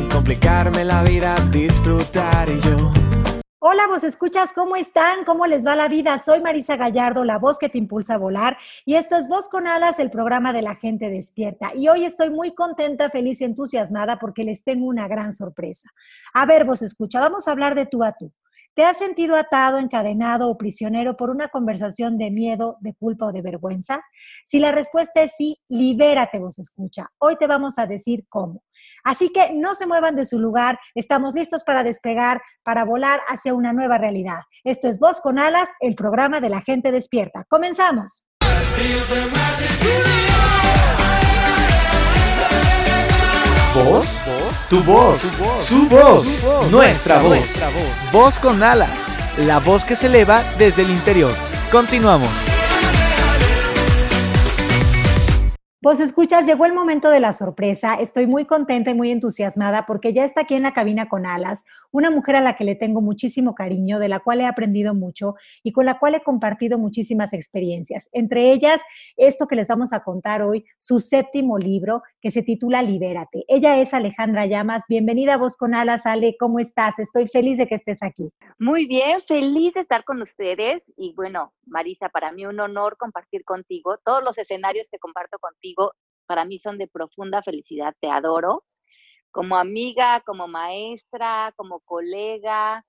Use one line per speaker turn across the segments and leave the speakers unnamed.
sin complicarme la vida, disfrutar yo.
Hola, vos escuchas, ¿cómo están? ¿Cómo les va la vida? Soy Marisa Gallardo, la voz que te impulsa a volar, y esto es Voz con Alas, el programa de la gente despierta. Y hoy estoy muy contenta, feliz y entusiasmada porque les tengo una gran sorpresa. A ver, vos escucha, vamos a hablar de tú a tú. ¿Te has sentido atado, encadenado o prisionero por una conversación de miedo, de culpa o de vergüenza? Si la respuesta es sí, libérate, vos escucha. Hoy te vamos a decir cómo. Así que no se muevan de su lugar, estamos listos para despegar, para volar hacia una nueva realidad. Esto es Voz con Alas, el programa de la gente despierta. Comenzamos.
¿Voz? Tu voz, su voz, nuestra voz. Voz con alas, la voz que se eleva desde el interior. Continuamos.
Vos escuchas, llegó el momento de la sorpresa. Estoy muy contenta y muy entusiasmada porque ya está aquí en la cabina con Alas, una mujer a la que le tengo muchísimo cariño, de la cual he aprendido mucho y con la cual he compartido muchísimas experiencias. Entre ellas, esto que les vamos a contar hoy, su séptimo libro que se titula Libérate. Ella es Alejandra Llamas. Bienvenida a Vos con Alas, Ale. ¿Cómo estás? Estoy feliz de que estés aquí.
Muy bien, feliz de estar con ustedes y bueno, Marisa, para mí un honor compartir contigo todos los escenarios que comparto contigo para mí son de profunda felicidad, te adoro. Como amiga, como maestra, como colega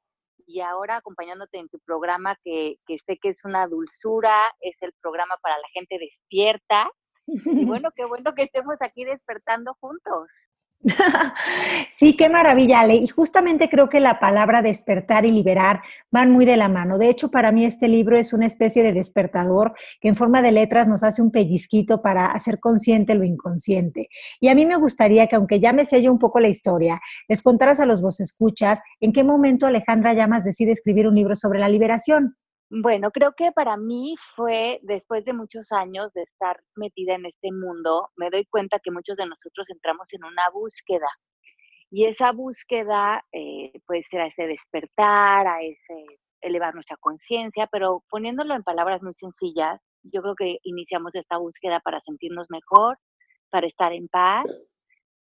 y ahora acompañándote en tu programa que sé que es una dulzura, es el programa para la gente despierta. Y bueno, qué bueno que estemos aquí despertando juntos.
sí, qué maravilla, Ale. Y justamente creo que la palabra despertar y liberar van muy de la mano. De hecho, para mí este libro es una especie de despertador que en forma de letras nos hace un pellizquito para hacer consciente lo inconsciente. Y a mí me gustaría que, aunque ya me sello un poco la historia, les contaras a los vos escuchas en qué momento Alejandra Llamas decide escribir un libro sobre la liberación.
Bueno, creo que para mí fue después de muchos años de estar metida en este mundo, me doy cuenta que muchos de nosotros entramos en una búsqueda. Y esa búsqueda eh, puede ser a ese despertar, a ese elevar nuestra conciencia, pero poniéndolo en palabras muy sencillas, yo creo que iniciamos esta búsqueda para sentirnos mejor, para estar en paz,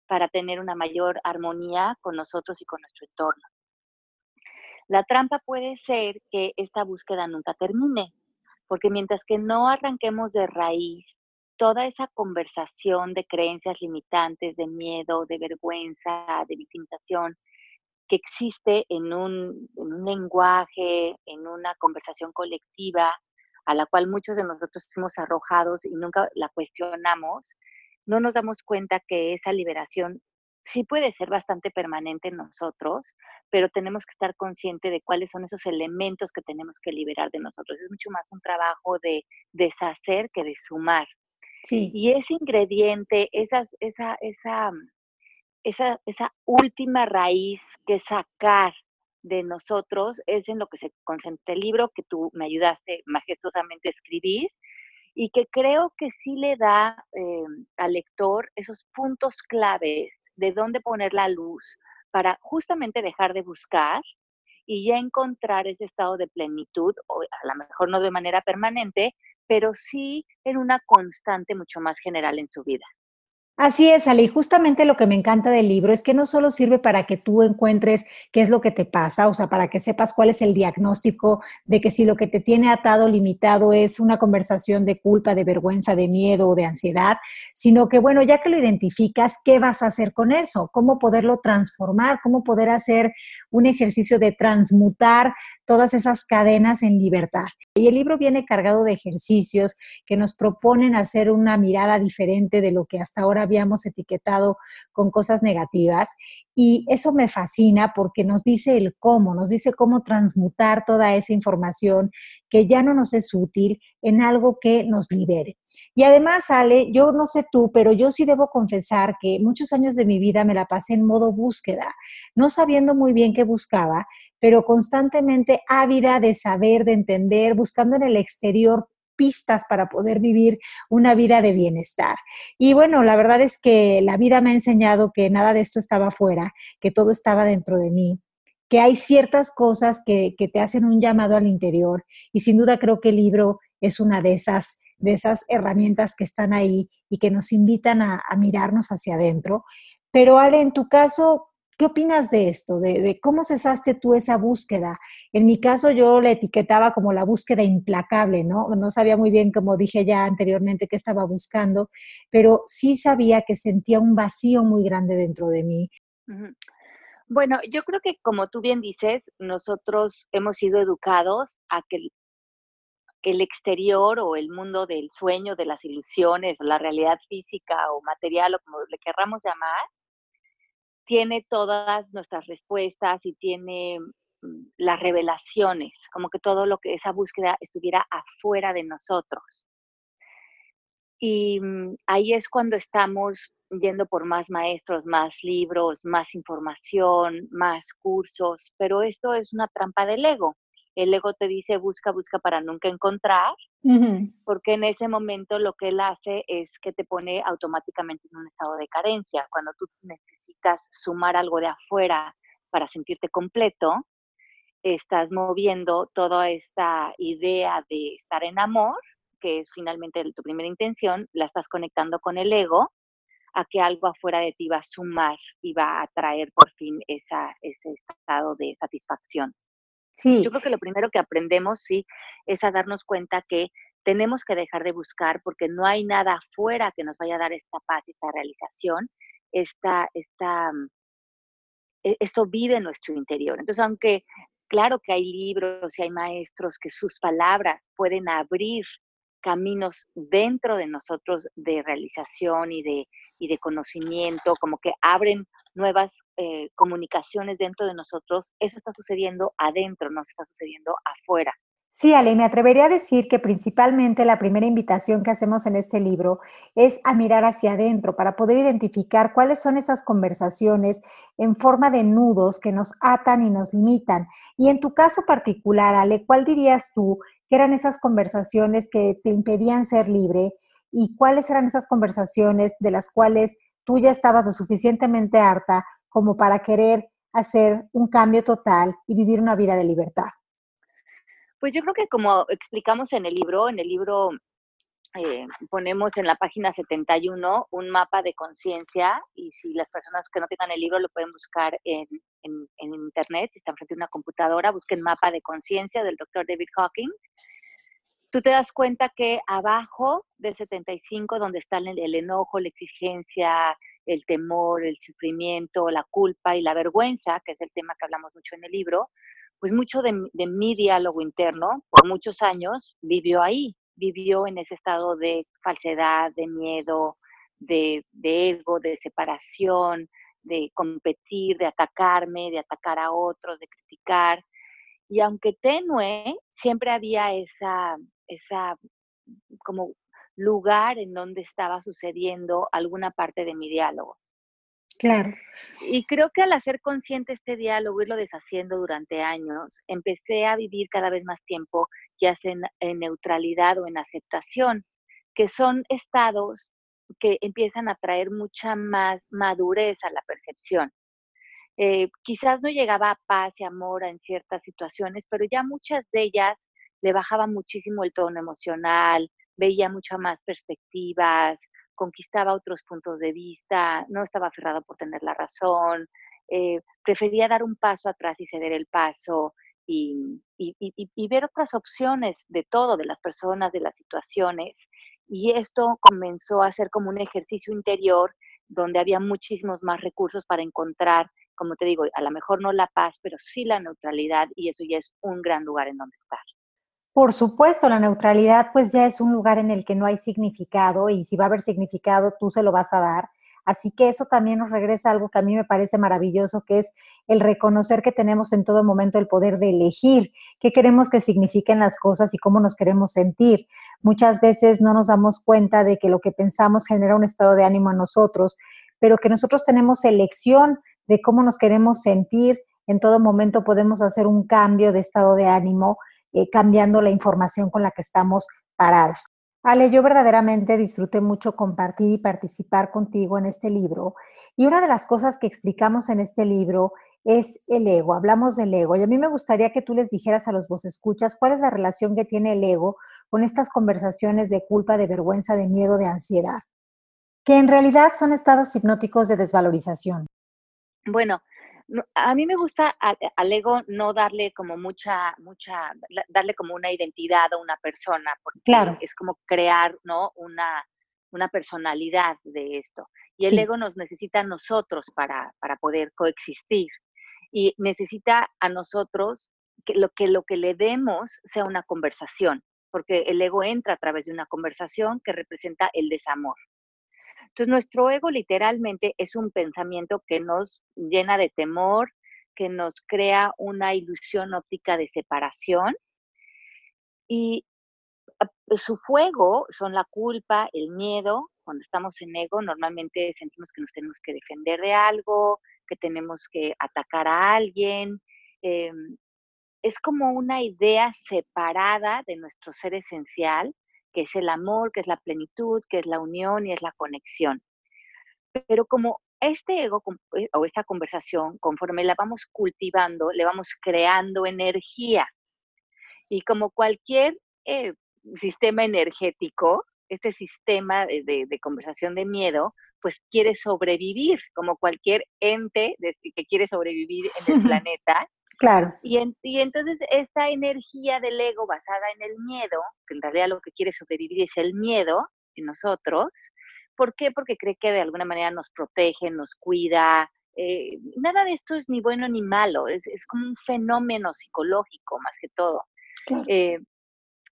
para tener una mayor armonía con nosotros y con nuestro entorno. La trampa puede ser que esta búsqueda nunca termine, porque mientras que no arranquemos de raíz toda esa conversación de creencias limitantes, de miedo, de vergüenza, de victimización, que existe en un, en un lenguaje, en una conversación colectiva, a la cual muchos de nosotros fuimos arrojados y nunca la cuestionamos, no nos damos cuenta que esa liberación sí puede ser bastante permanente en nosotros, pero tenemos que estar conscientes de cuáles son esos elementos que tenemos que liberar de nosotros. Es mucho más un trabajo de deshacer que de sumar. Sí. Y ese ingrediente, esa, esa, esa, esa, esa última raíz que sacar de nosotros es en lo que se concentra el libro que tú me ayudaste majestuosamente a escribir y que creo que sí le da eh, al lector esos puntos claves de dónde poner la luz para justamente dejar de buscar y ya encontrar ese estado de plenitud, o a lo mejor no de manera permanente, pero sí en una constante mucho más general en su vida.
Así es, Ale, y justamente lo que me encanta del libro es que no solo sirve para que tú encuentres qué es lo que te pasa, o sea, para que sepas cuál es el diagnóstico de que si lo que te tiene atado, limitado, es una conversación de culpa, de vergüenza, de miedo o de ansiedad, sino que, bueno, ya que lo identificas, ¿qué vas a hacer con eso? ¿Cómo poderlo transformar? ¿Cómo poder hacer un ejercicio de transmutar todas esas cadenas en libertad? Y el libro viene cargado de ejercicios que nos proponen hacer una mirada diferente de lo que hasta ahora habíamos etiquetado con cosas negativas. Y eso me fascina porque nos dice el cómo, nos dice cómo transmutar toda esa información que ya no nos es útil en algo que nos libere. Y además, Ale, yo no sé tú, pero yo sí debo confesar que muchos años de mi vida me la pasé en modo búsqueda, no sabiendo muy bien qué buscaba, pero constantemente ávida de saber, de entender, buscando en el exterior pistas para poder vivir una vida de bienestar. Y bueno, la verdad es que la vida me ha enseñado que nada de esto estaba afuera, que todo estaba dentro de mí que hay ciertas cosas que, te hacen un llamado al interior y sin duda creo que el libro es una de esas, de esas herramientas que están ahí y que nos invitan a, a mirarnos hacia adentro. Pero Ale, en tu caso, ¿Qué opinas de esto? De, cómo cesaste tú esa búsqueda. En mi caso yo la etiquetaba como la búsqueda implacable, ¿no? No sabía muy bien, como dije ya anteriormente, qué estaba buscando, pero sí sabía que sentía un vacío muy grande dentro de mí.
Bueno, yo creo que como tú bien dices, nosotros hemos sido educados a que el exterior o el mundo del sueño, de las ilusiones, la realidad física o material o como le querramos llamar, tiene todas nuestras respuestas y tiene mm, las revelaciones, como que todo lo que esa búsqueda estuviera afuera de nosotros. Y mm, ahí es cuando estamos yendo por más maestros, más libros, más información, más cursos, pero esto es una trampa del ego el ego te dice busca, busca para nunca encontrar, porque en ese momento lo que él hace es que te pone automáticamente en un estado de carencia. Cuando tú necesitas sumar algo de afuera para sentirte completo, estás moviendo toda esta idea de estar en amor, que es finalmente tu primera intención, la estás conectando con el ego a que algo afuera de ti va a sumar y va a traer por fin esa, ese estado de satisfacción. Sí. Yo creo que lo primero que aprendemos, sí, es a darnos cuenta que tenemos que dejar de buscar porque no hay nada afuera que nos vaya a dar esta paz, esta realización, esta, esta, mm, e, esto vive en nuestro interior. Entonces, aunque claro que hay libros y hay maestros que sus palabras pueden abrir caminos dentro de nosotros de realización y de, y de conocimiento, como que abren nuevas eh, comunicaciones dentro de nosotros, eso está sucediendo adentro, no está sucediendo afuera.
Sí, Ale, me atrevería a decir que principalmente la primera invitación que hacemos en este libro es a mirar hacia adentro para poder identificar cuáles son esas conversaciones en forma de nudos que nos atan y nos limitan. Y en tu caso particular, Ale, ¿cuál dirías tú que eran esas conversaciones que te impedían ser libre y cuáles eran esas conversaciones de las cuales tú ya estabas lo suficientemente harta como para querer hacer un cambio total y vivir una vida de libertad?
Pues yo creo que como explicamos en el libro, en el libro eh, ponemos en la página 71 un mapa de conciencia y si las personas que no tengan el libro lo pueden buscar en, en, en internet, si están frente a una computadora, busquen mapa de conciencia del doctor David Hawking. Tú te das cuenta que abajo del 75, donde están el enojo, la exigencia, el temor, el sufrimiento, la culpa y la vergüenza, que es el tema que hablamos mucho en el libro, pues mucho de, mi diálogo interno por muchos años vivió ahí, vivió en ese estado de falsedad, de miedo, de, de ego, de separación, de competir, de atacarme, de atacar a otros, de criticar. Y aunque tenue, siempre había esa, esa como lugar en donde estaba sucediendo alguna parte de mi diálogo.
Claro.
Y creo que al hacer consciente este diálogo, irlo deshaciendo durante años, empecé a vivir cada vez más tiempo ya sea en, neutralidad o en aceptación, que son estados que empiezan a traer mucha más madurez a la percepción. Eh, quizás no llegaba a paz y amor en ciertas situaciones, pero ya muchas de ellas le bajaban muchísimo el tono emocional, veía muchas más perspectivas, conquistaba otros puntos de vista, no estaba aferrado por tener la razón, eh, prefería dar un paso atrás y ceder el paso y, y, ver otras opciones de todo, de las personas, de las situaciones. Y esto comenzó a ser como un ejercicio interior donde había muchísimos más recursos para encontrar, como te digo, a lo mejor no la paz, pero sí la neutralidad y eso ya es un gran lugar en donde estar.
Por supuesto, la neutralidad pues ya es un lugar en el que no hay significado y si va a haber significado tú se lo vas a dar. Así que eso también nos regresa a algo que a mí me parece maravilloso, que es el reconocer que tenemos en todo momento el poder de elegir qué queremos que signifiquen las cosas y cómo nos queremos sentir. Muchas veces no nos damos cuenta de que lo que pensamos genera un estado de ánimo a nosotros, pero que nosotros tenemos elección de cómo nos queremos sentir. En todo momento podemos hacer un cambio de estado de ánimo, eh, cambiando la información con la que estamos parados. Ale, yo verdaderamente disfruté mucho compartir y participar contigo en este libro. Y una de las cosas que explicamos en este libro es el ego. Hablamos del ego. Y a mí me gustaría que tú les dijeras a los vos escuchas cuál es la relación que tiene el ego con estas conversaciones de culpa, de vergüenza, de miedo, de ansiedad, que en realidad son estados hipnóticos de desvalorización.
Bueno, a mí me gusta al, ego no darle como mucha, mucha, darle como una identidad a una persona, porque es como crear, ¿no? Una, una personalidad de esto. Y el ego nos necesita a nosotros para, para poder coexistir. Y necesita a nosotros que lo, que lo que le demos sea una conversación, porque el ego entra a través de una conversación que representa el desamor. Entonces, nuestro ego literalmente es un pensamiento que nos llena de temor, que nos crea una ilusión óptica de separación. Y ah, su fuego son la culpa, el miedo. Cuando estamos en ego, normalmente sentimos que nos tenemos que defender de algo, que tenemos que atacar a alguien. Em, es como una idea separada de nuestro ser esencial que es el amor, que es la plenitud, que es la unión y es la conexión. Pero como este ego eh, o esta conversación, conforme la vamos cultivando, le vamos creando energía. Y como cualquier eh, sistema energético, este sistema de, conversación de miedo, pues quiere sobrevivir, como cualquier ente que quiere sobrevivir en el planeta,
Claro.
Y, y entonces esa energía del ego basada en el miedo, que en realidad lo que quiere sobrevivir es el miedo en nosotros, ¿por qué? Porque cree que de alguna manera nos protege, nos cuida. Eh, nada de esto es ni bueno ni malo, es, como un fenómeno psicológico más que todo. Eh,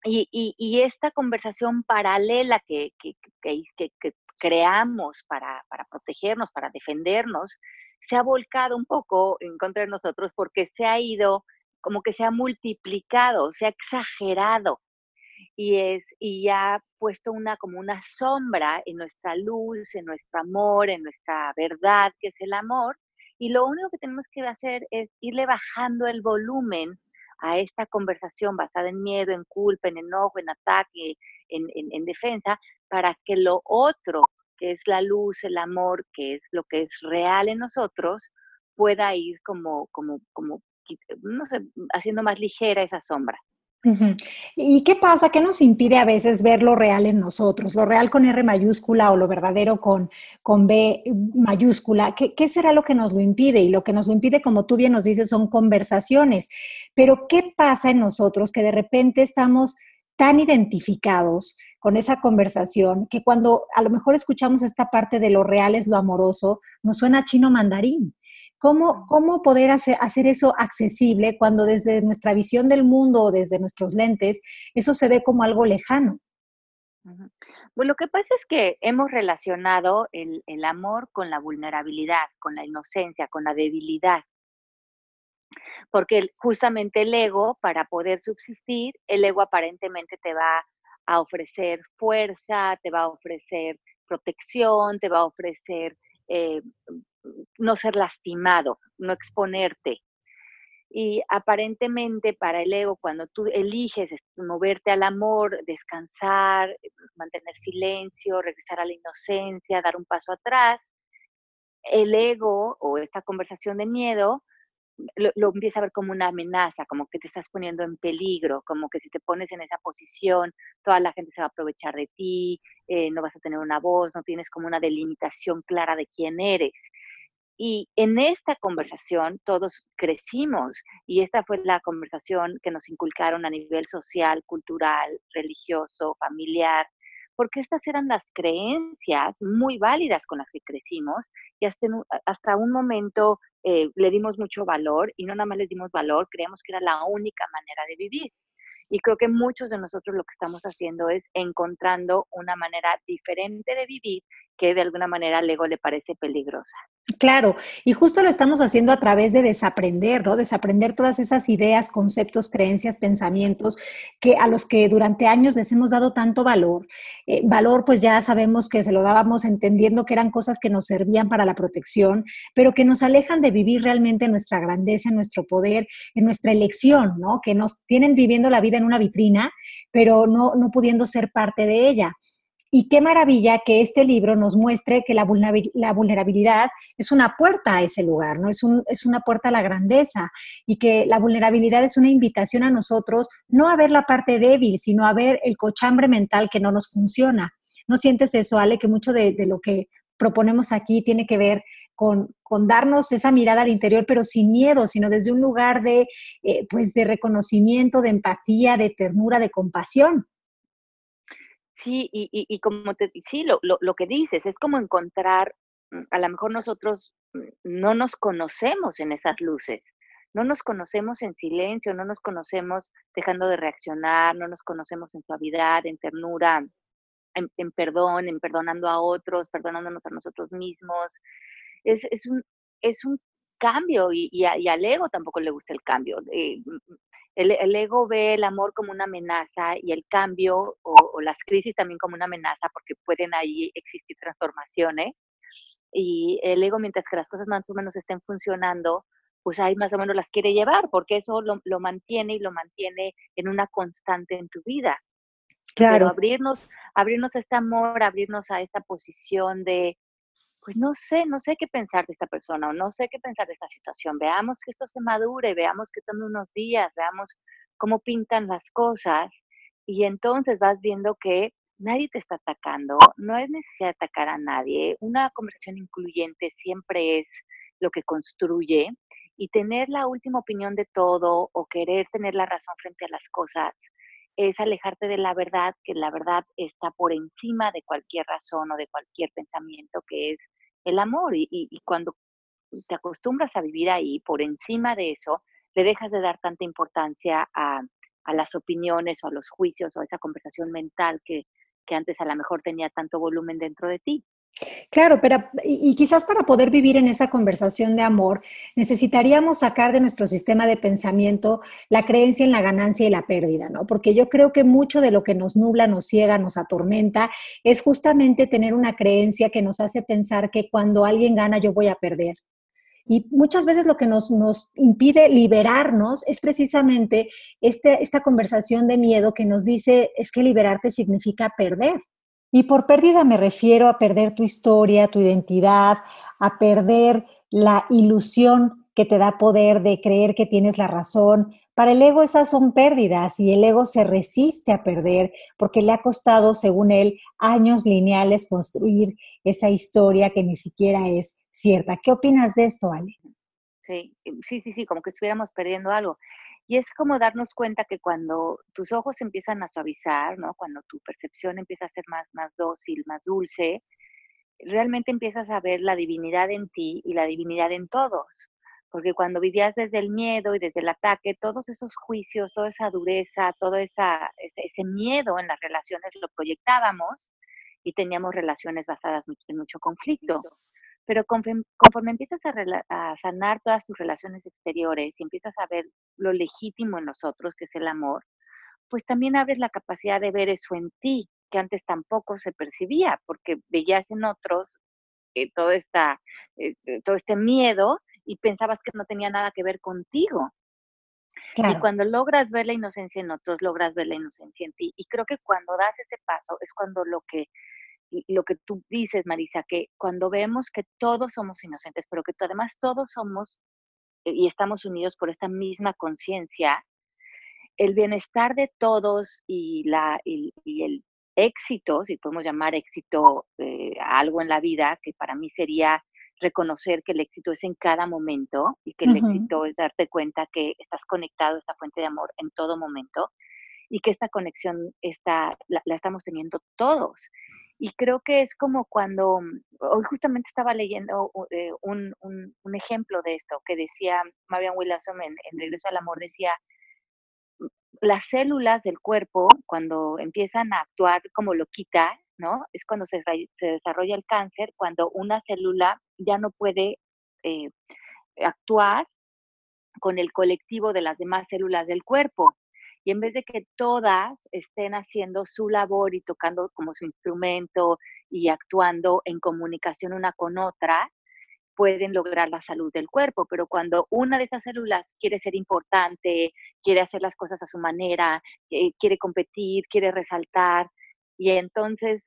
y, y, esta conversación paralela que, que, que, que creamos para, para, protegernos, para defendernos, se ha volcado un poco en contra de nosotros porque se ha ido, como que se ha multiplicado, se ha exagerado y, es, y ha puesto una como una sombra en nuestra luz, en nuestro amor, en nuestra verdad, que es el amor. Y lo único que tenemos que hacer es irle bajando el volumen a esta conversación basada en miedo, en culpa, en enojo, en ataque, en, en defensa, para que lo otro que es la luz, el amor, que es lo que es real en nosotros, pueda ir como, como, como, no sé, haciendo más ligera esa sombra.
¿Y qué pasa? ¿Qué nos impide a veces ver lo real en nosotros? Lo real con R mayúscula o lo verdadero con, con B mayúscula. ¿Qué, ¿Qué, será lo que nos lo impide? Y lo que nos lo impide, como tú bien nos dices, son conversaciones. Pero ¿qué pasa en nosotros que de repente estamos tan identificados con esa conversación que cuando a lo mejor escuchamos esta parte de lo real es lo amoroso, nos suena chino mandarín. ¿Cómo, cómo poder hacer, hacer eso accesible cuando desde nuestra visión del mundo o desde nuestros lentes eso se ve como algo lejano?
Pues lo que pasa es que hemos relacionado el, el amor con la vulnerabilidad, con la inocencia, con la debilidad porque justamente el ego, para poder subsistir, el ego aparentemente te va a ofrecer fuerza, te va a ofrecer protección, te va a ofrecer eh, no ser lastimado, no exponerte. Y aparentemente para el ego, cuando tú eliges moverte al amor, descansar, mantener silencio, regresar a la inocencia, dar un paso atrás, el ego o esta conversación de miedo lo, empieza a ver como una amenaza, como que te estás poniendo en peligro, como que si te pones en esa posición, toda la gente se va a aprovechar de ti, eh, no vas a tener una voz, no tienes como una delimitación clara de quién eres. Y en esta conversación todos crecimos y esta fue la conversación que nos inculcaron a nivel social, cultural, religioso, familiar, porque estas eran las creencias muy válidas con las que crecimos y hasta, hasta un momento eh, le dimos mucho valor y no nada más le dimos valor, creíamos que era la única manera de vivir. Y creo que muchos de nosotros lo que estamos haciendo es encontrando una manera diferente de vivir que de alguna manera al ego le parece peligrosa.
Claro, y justo lo estamos haciendo a través de desaprender, ¿no? Desaprender todas esas ideas, conceptos, creencias, pensamientos que a los que durante años les hemos dado tanto valor. Eh, valor, pues ya sabemos que se lo dábamos entendiendo que eran cosas que nos servían para la protección, pero que nos alejan de vivir realmente nuestra grandeza, nuestro poder, en nuestra elección, ¿no? Que nos tienen viviendo la vida en una vitrina, pero no, no pudiendo ser parte de ella. Y qué maravilla que este libro nos muestre que la vulnerabilidad es una puerta a ese lugar, ¿no? Es, un, es una puerta a la grandeza y que la vulnerabilidad es una invitación a nosotros no a ver la parte débil, sino a ver el cochambre mental que no nos funciona. ¿No sientes eso, Ale, que mucho de, lo que proponemos aquí tiene que ver con, con, darnos esa mirada al interior, pero sin miedo, sino desde un lugar de, eh, pues de reconocimiento, de empatía, de ternura, de compasión.
Sí, y, y, como te sí, lo, lo, lo, que dices, es como encontrar, mm, a lo mejor nosotros mm, no nos conocemos en esas luces, no nos conocemos en silencio, no nos conocemos dejando de reaccionar, no nos conocemos en suavidad, en ternura, en, perdón, en perdonando a otros, perdonándonos a nosotros mismos. Es, es, un, es un cambio y, y, al ego tampoco le gusta el cambio. Eh, el, ego ve el amor como una amenaza y el cambio o, las crisis también como una amenaza porque pueden ahí existir transformaciones. Y el ego, mientras que las cosas más o menos estén funcionando, pues ahí más o menos las quiere llevar, porque eso lo, lo mantiene y lo mantiene en una constante en tu vida. Claro. abrirnos, abrirnos a este amor, abrirnos a esta posición de, pues no sé, no sé qué pensar de esta persona o no sé qué pensar de esta situación. Veamos que esto se madure, veamos que tome unos días, veamos cómo pintan las cosas y entonces vas viendo que nadie te está atacando, no es necesario atacar a nadie. Una conversación incluyente siempre es lo que construye y tener la última opinión de todo o querer tener la razón frente a las cosas es alejarte de la verdad, que la verdad está por encima de cualquier razón o de cualquier pensamiento, que es el amor. Y, cuando te acostumbras a vivir ahí, por encima de eso, le dejas de dar tanta importancia a, las opiniones o a los juicios o a esa conversación mental que, que antes a lo mejor tenía tanto volumen dentro de ti.
Claro, pero y, quizás para poder vivir en esa conversación de amor, necesitaríamos sacar de nuestro sistema de pensamiento la creencia en la ganancia y la pérdida, ¿no? Porque yo creo que mucho de lo que nos nubla, nos ciega, nos atormenta, es justamente tener una creencia que nos hace pensar que cuando alguien gana yo voy a perder. Y muchas veces lo que nos, nos impide liberarnos es precisamente este, esta conversación de miedo que nos dice es que liberarte significa perder. Y por pérdida me refiero a perder tu historia, tu identidad, a perder la ilusión que te da poder de creer que tienes la razón. Para el ego esas son pérdidas y el ego se resiste a perder porque le ha costado, según él, años lineales construir esa historia que ni siquiera es cierta. ¿Qué opinas de esto, Ale?
Sí, sí, sí, sí, como que estuviéramos perdiendo algo. Y es como darnos cuenta que cuando tus ojos empiezan a suavizar, ¿no? Cuando tu percepción empieza a ser más, más dócil, más dulce, realmente empiezas a ver la divinidad en ti y la divinidad en todos. Porque cuando vivías desde el miedo y desde el ataque, todos esos juicios, toda esa dureza, todo esa, ese, miedo en las relaciones lo proyectábamos y teníamos relaciones basadas en mucho conflicto. Pero conforme, empiezas a, sanar todas tus relaciones exteriores y empiezas a ver lo legítimo en nosotros, que es el amor, pues también abres la capacidad de ver eso en ti, que antes tampoco se percibía, porque veías en otros eh, todo, esta, eh, eh, todo este miedo y pensabas que no tenía nada que ver contigo. Y cuando logras ver la inocencia en otros, logras ver la inocencia en ti. Y creo que cuando das ese paso es cuando lo que lo que tú dices, Marisa, que cuando vemos que todos somos inocentes, pero que además todos somos eh, y estamos unidos por esta misma conciencia, el bienestar de todos y, la, y, el éxito, si podemos llamar éxito eh, algo en la vida, que para mí sería reconocer que el éxito es en cada momento y que el éxito es darte cuenta que estás conectado a esta fuente de amor en todo momento y que esta conexión está, la estamos teniendo todos. Y creo que es como cuando, mm, hoy justamente estaba leyendo eh, un, un, ejemplo de esto que decía Marian Williamson en, Regreso al Amor, decía, mm, las células del cuerpo, cuando empiezan a actuar como lo quita, ¿no? Es cuando se, desarrolla el cáncer, cuando una célula ya no puede eh, actuar con el colectivo de las demás células del cuerpo. Y en vez de que todas estén haciendo su labor y tocando como su instrumento y actuando en comunicación una con otra, pueden lograr la salud del cuerpo, pero cuando una de esas células quiere ser importante, quiere hacer las cosas a su manera, eh, quiere competir, quiere resaltar, y entonces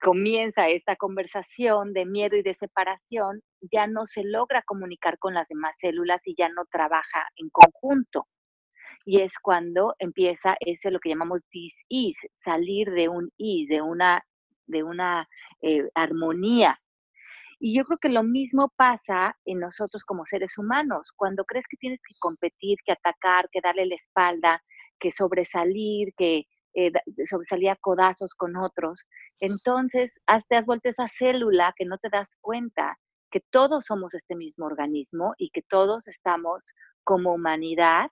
comienza esta conversación de miedo y de separación, ya no se logra comunicar con las demás células y ya no trabaja en conjunto. Y es cuando empieza ese lo que llamamos dis-is, salir de un is, de una, de una eh, armonía y yo creo que lo mismo pasa en nosotros como seres humanos. Cuando crees que tienes que competir, que atacar, que darle la espalda, que sobresalir, que eh, sobresalir a codazos con otros, entonces te has vuelto esa célula que no te das cuenta que todos somos este mismo organismo y que todos estamos como humanidad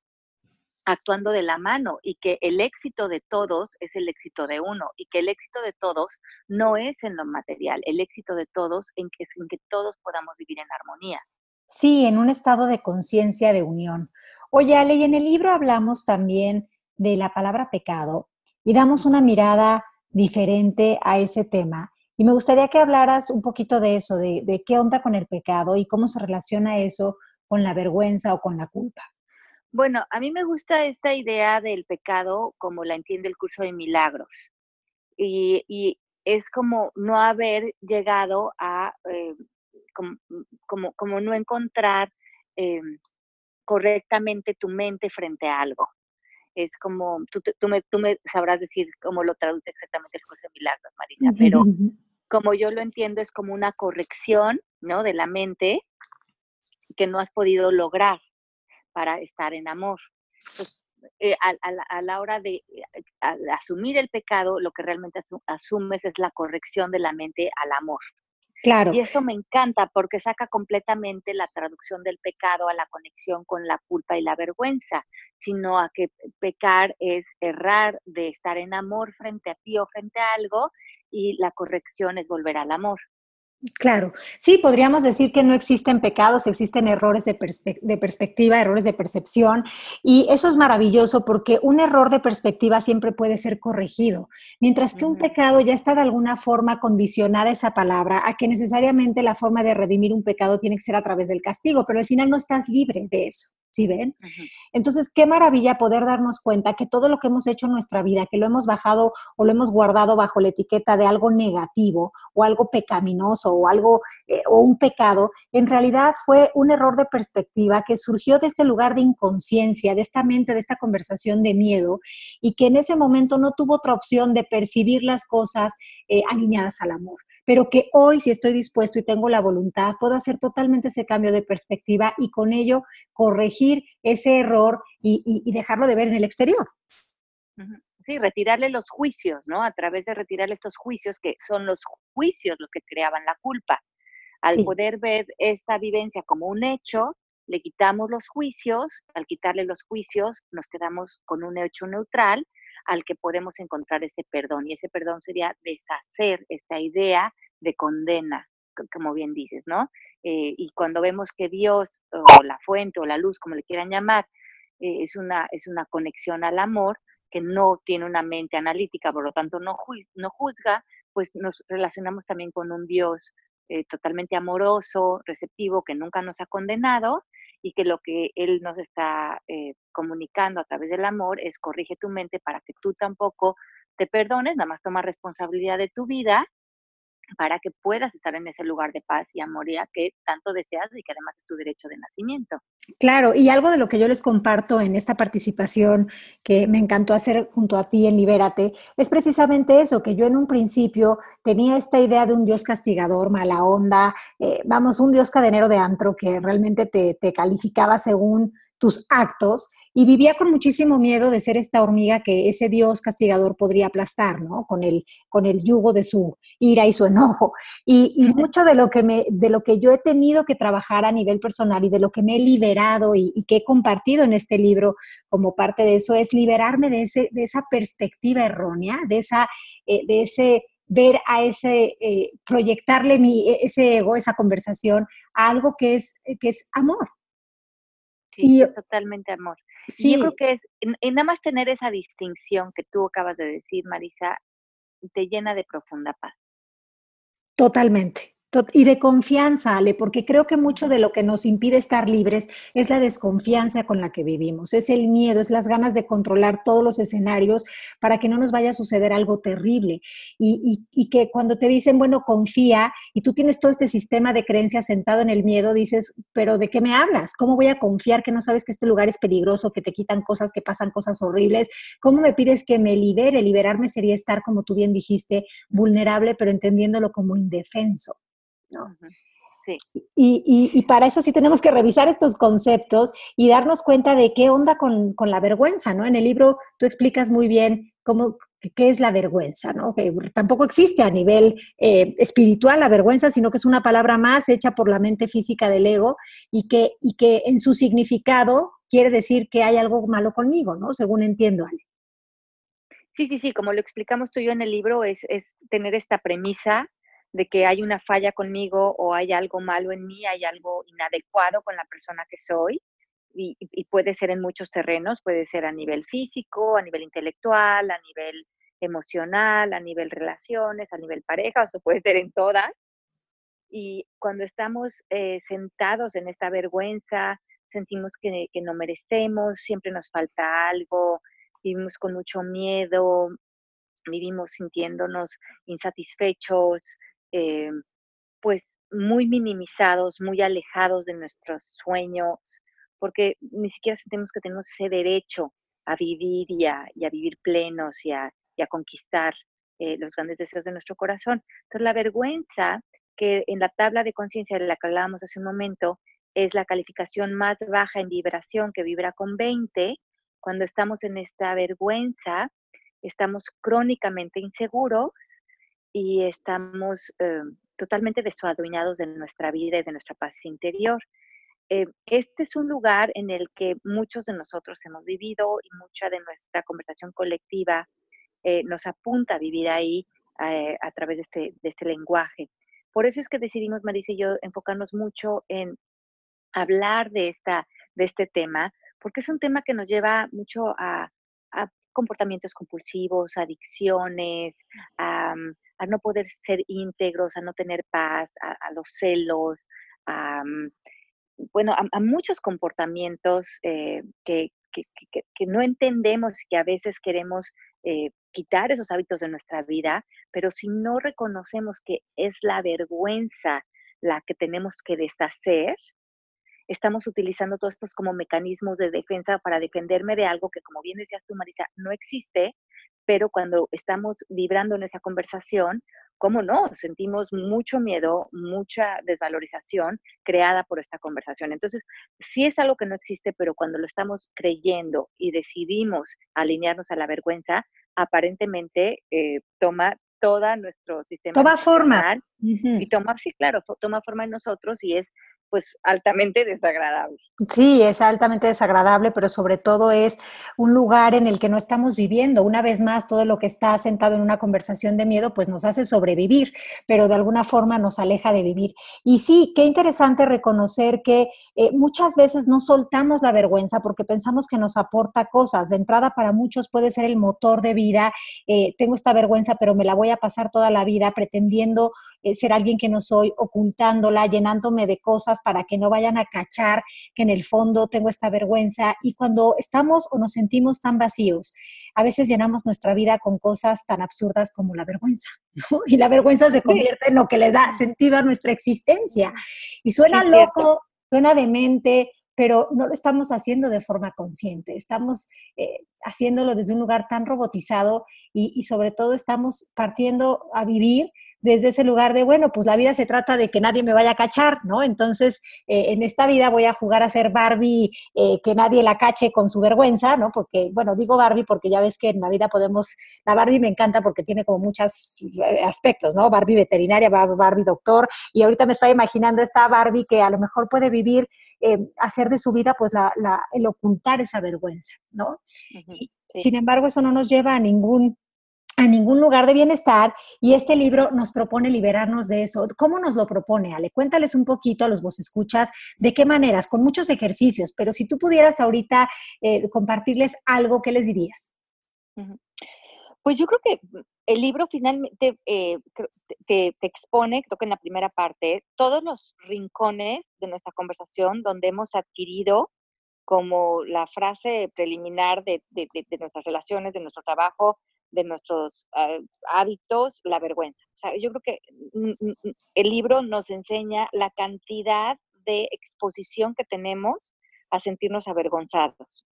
actuando de la mano y que el éxito de todos es el éxito de uno y que el éxito de todos no es en lo material, el éxito de todos en que, en que todos podamos vivir en armonía.
Sí, en un estado de conciencia de unión. Oye, Ale, y en el libro hablamos también de la palabra pecado y damos una mirada diferente a ese tema. Y me gustaría que hablaras un poquito de eso, de, de qué onda con el pecado y cómo se relaciona eso con la vergüenza o con la culpa.
Bueno, a mí me gusta esta idea del pecado como la entiende el curso de milagros. Y, es como no haber llegado a, eh, como, como, no encontrar eh, correctamente tu mente frente a algo. Es como, tú, tú, me, tú me sabrás decir cómo lo traduce exactamente el curso de milagros, Marina, pero como yo lo entiendo es como una corrección, ¿no? De la mente que no has podido lograr para estar en amor. Eh, a, la hora de eh, asumir el pecado, lo que realmente asumes es la corrección de la mente al amor.
Claro.
Y eso me encanta porque saca completamente la traducción del pecado a la conexión con la culpa y la vergüenza, sino a que pecar es errar de estar en amor frente a ti o frente a algo y la corrección es volver al amor.
Claro, sí, podríamos decir que no existen pecados, existen errores de, perspectiva, errores de percepción, y eso es maravilloso porque un error de perspectiva siempre puede ser corregido, mientras que un pecado ya está de alguna forma condicionada esa palabra a que necesariamente la forma de redimir un pecado tiene que ser a través del castigo, pero al final no estás libre de eso. ¿Sí ven? Entonces, qué maravilla poder darnos cuenta que todo lo que hemos hecho en nuestra vida, que lo hemos bajado o lo hemos guardado bajo la etiqueta de algo negativo o algo pecaminoso o algo eh, o un pecado, en realidad fue un error de perspectiva que surgió de este lugar de inconsciencia, de esta mente, de esta conversación de miedo y que en ese momento no tuvo otra opción de percibir las cosas eh, alineadas al amor pero que hoy si estoy dispuesto y tengo la voluntad, puedo hacer totalmente ese cambio de perspectiva y con ello corregir ese error y, dejarlo de ver en el exterior.
Sí, retirarle los juicios, ¿no? A través de retirarle estos juicios, que son los juicios los que creaban la culpa. Al poder ver esta vivencia como un hecho, le quitamos los juicios, al quitarle los juicios nos quedamos con un hecho neutral al que podemos encontrar ese perdón. Y ese perdón sería deshacer esta idea de condena, como bien dices, ¿no? Eh, y cuando vemos que Dios, o la fuente, o la luz, como le quieran llamar, eh, es, una, es una conexión al amor, que no tiene una mente analítica, por lo tanto no, no juzga, pues nos relacionamos también con un Dios eh, totalmente amoroso, receptivo, que nunca nos ha condenado y que lo que Él nos está eh, comunicando a través del amor es corrige tu mente para que tú tampoco te perdones, nada más toma responsabilidad de tu vida para que puedas estar en ese lugar de paz y amoría que tanto deseas y que además es tu derecho de nacimiento.
Claro, y algo de lo que yo les comparto en esta participación que me encantó hacer junto a ti en Libérate, es precisamente eso, que yo en un principio tenía esta idea de un Dios castigador, mala onda, eh, vamos, un Dios cadenero de antro que realmente te, te calificaba según tus actos y vivía con muchísimo miedo de ser esta hormiga que ese Dios castigador podría aplastar, ¿no? Con el, con el yugo de su ira y su enojo. Y, mucho de lo, que me, de lo que yo he tenido que trabajar a nivel personal y de lo que me he liberado y, que he compartido en este libro como parte de eso es liberarme de, ese, de esa perspectiva errónea, de, esa, eh, de ese ver a ese, eh, proyectarle mi, e, ese ego, esa conversación, a algo que es, que es amor.
Sí, totalmente amor. Sí. yo creo que es, en, nada más tener esa distinción que tú acabas de decir, Marisa, te llena de profunda paz.
Totalmente. Y de confianza, Ale, porque creo que mucho de lo que nos impide estar libres es la desconfianza con la que vivimos, es el miedo, es las ganas de controlar todos los escenarios para que no nos vaya a suceder algo terrible. Y, que cuando te dicen, bueno, confía, y tú tienes todo este sistema de creencias sentado en el miedo, dices, pero ¿de qué me hablas? ¿Cómo voy a confiar que no sabes que este lugar es peligroso, que te quitan cosas, que pasan cosas horribles? ¿Cómo me pides que me libere? Liberarme sería estar, como tú bien dijiste, vulnerable, pero entendiéndolo como indefenso. ¿No? Sí. Y, y, para eso sí tenemos que revisar estos conceptos y darnos cuenta de qué onda con, con, la vergüenza, ¿no? En el libro tú explicas muy bien cómo, qué es la vergüenza, ¿no? Que tampoco existe a nivel eh, espiritual la vergüenza, sino que es una palabra más hecha por la mente física del ego y que, y que en su significado quiere decir que hay algo malo conmigo, ¿no? Según entiendo, Ale.
Sí, sí, sí, como lo explicamos tú y yo en el libro, es, es tener esta premisa de que hay una falla conmigo o hay algo malo en mí, hay algo inadecuado con la persona que soy. Y, puede ser en muchos terrenos, puede ser a nivel físico, a nivel intelectual, a nivel emocional, a nivel relaciones, a nivel pareja, o puede ser en todas. Y cuando estamos eh, sentados en esta vergüenza, sentimos que no merecemos, siempre nos falta algo, vivimos con mucho miedo, vivimos sintiéndonos insatisfechos, eh, pues muy minimizados, muy alejados de nuestros sueños, porque ni siquiera sentimos que tenemos ese derecho a vivir y a, vivir plenos y a, conquistar eh, los grandes deseos de nuestro corazón. Entonces la vergüenza, que en la tabla de conciencia de la que hablábamos hace un momento, es la calificación más baja en vibración, que vibra con 20. Cuando estamos en esta vergüenza, estamos crónicamente inseguros y estamos eh, totalmente desadueñados de nuestra vida y de nuestra paz interior. Eh, este es un lugar en el que muchos de nosotros hemos vivido y mucha de nuestra conversación colectiva eh, nos apunta a vivir ahí a través de este, de este lenguaje. Por eso es que decidimos, Marisa y yo, enfocarnos mucho en hablar de, esta, de este tema, porque es un tema que nos lleva mucho a, comportamientos compulsivos, adicciones, a, no poder ser íntegros, a no tener paz, a, los celos, bueno, a, muchos comportamientos eh, que, no entendemos y que a veces queremos eh, quitar esos hábitos de nuestra vida, pero si no reconocemos que es la vergüenza la que tenemos que deshacer, estamos utilizando todos estos como mecanismos de defensa para defenderme de algo que, como bien decías tú, Marisa, no existe, pero cuando estamos vibrando en esa conversación, ¿cómo no? Sentimos mucho miedo, mucha desvalorización creada por esta conversación. Entonces, sí es algo que no existe, pero cuando lo estamos creyendo y decidimos alinearnos a la vergüenza, aparentemente eh, toma toda nuestro sistema.
Toma forma.
Y toma, sí, claro, toma forma en nosotros y es pues altamente desagradable.
Sí, es altamente desagradable, pero sobre todo es un lugar en el que no estamos viviendo. Una vez más, todo lo que está sentado en una conversación de miedo, pues nos hace sobrevivir, pero de alguna forma nos aleja de vivir. Y sí, qué interesante reconocer que eh, muchas veces no soltamos la vergüenza porque pensamos que nos aporta cosas. De entrada, para muchos puede ser el motor de vida. Eh, tengo esta vergüenza, pero me la voy a pasar toda la vida pretendiendo eh, ser alguien que no soy, ocultándola, llenándome de cosas para que no vayan a cachar que en el fondo tengo esta vergüenza. Y cuando estamos o nos sentimos tan vacíos, a veces llenamos nuestra vida con cosas tan absurdas como la vergüenza. Y la vergüenza se convierte en lo que le da sentido a nuestra existencia. Y suena loco, suena demente, pero no lo estamos haciendo de forma consciente, estamos eh, haciéndolo desde un lugar tan robotizado y, y, sobre todo estamos partiendo a vivir desde ese lugar de, bueno, pues la vida se trata de que nadie me vaya a cachar, ¿no? Entonces, eh, en esta vida voy a jugar a ser Barbie, eh, que nadie la cache con su vergüenza, ¿no? Porque, bueno, digo Barbie porque ya ves que en la vida podemos, la Barbie me encanta porque tiene como muchos eh, aspectos, ¿no? Barbie veterinaria, Barbie doctor, y ahorita me estoy imaginando esta Barbie que a lo mejor puede vivir, hacer de su vida, pues, la, el ocultar esa vergüenza, ¿no? Sin embargo, eso no nos lleva a ningún a ningún lugar de bienestar y este libro nos propone liberarnos de eso. ¿Cómo nos lo propone, Ale? Cuéntales un poquito a los vos escuchas de qué maneras, con muchos ejercicios, pero si tú pudieras ahorita eh, compartirles algo, ¿qué les dirías?
Pues yo creo que el libro finalmente eh, te, te, expone, creo que en la primera parte, todos los rincones de nuestra conversación donde hemos adquirido como la frase preliminar de, de, de nuestras relaciones, de nuestro trabajo, de nuestros ah, hábitos, la vergüenza. O sea, yo creo que mm, mm, mm, el libro nos enseña la cantidad de exposición que tenemos a sentirnos avergonzados.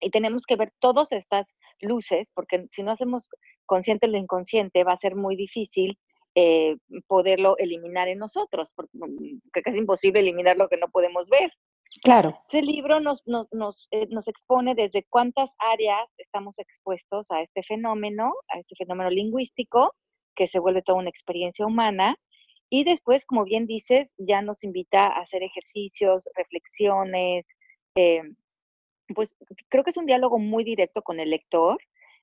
Y tenemos que ver todas estas luces, porque si no hacemos consciente lo inconsciente, va a ser muy difícil eh, poderlo eliminar en nosotros, porque es imposible eliminar lo que no podemos ver.
Claro.
Ese libro nos, nos, nos, eh, nos, expone desde cuántas áreas estamos expuestos a este fenómeno, a este fenómeno lingüístico, que se vuelve toda una experiencia humana. Y después, como bien dices, ya nos invita a hacer ejercicios, reflexiones. Eh, pues creo que es un diálogo muy directo con el lector,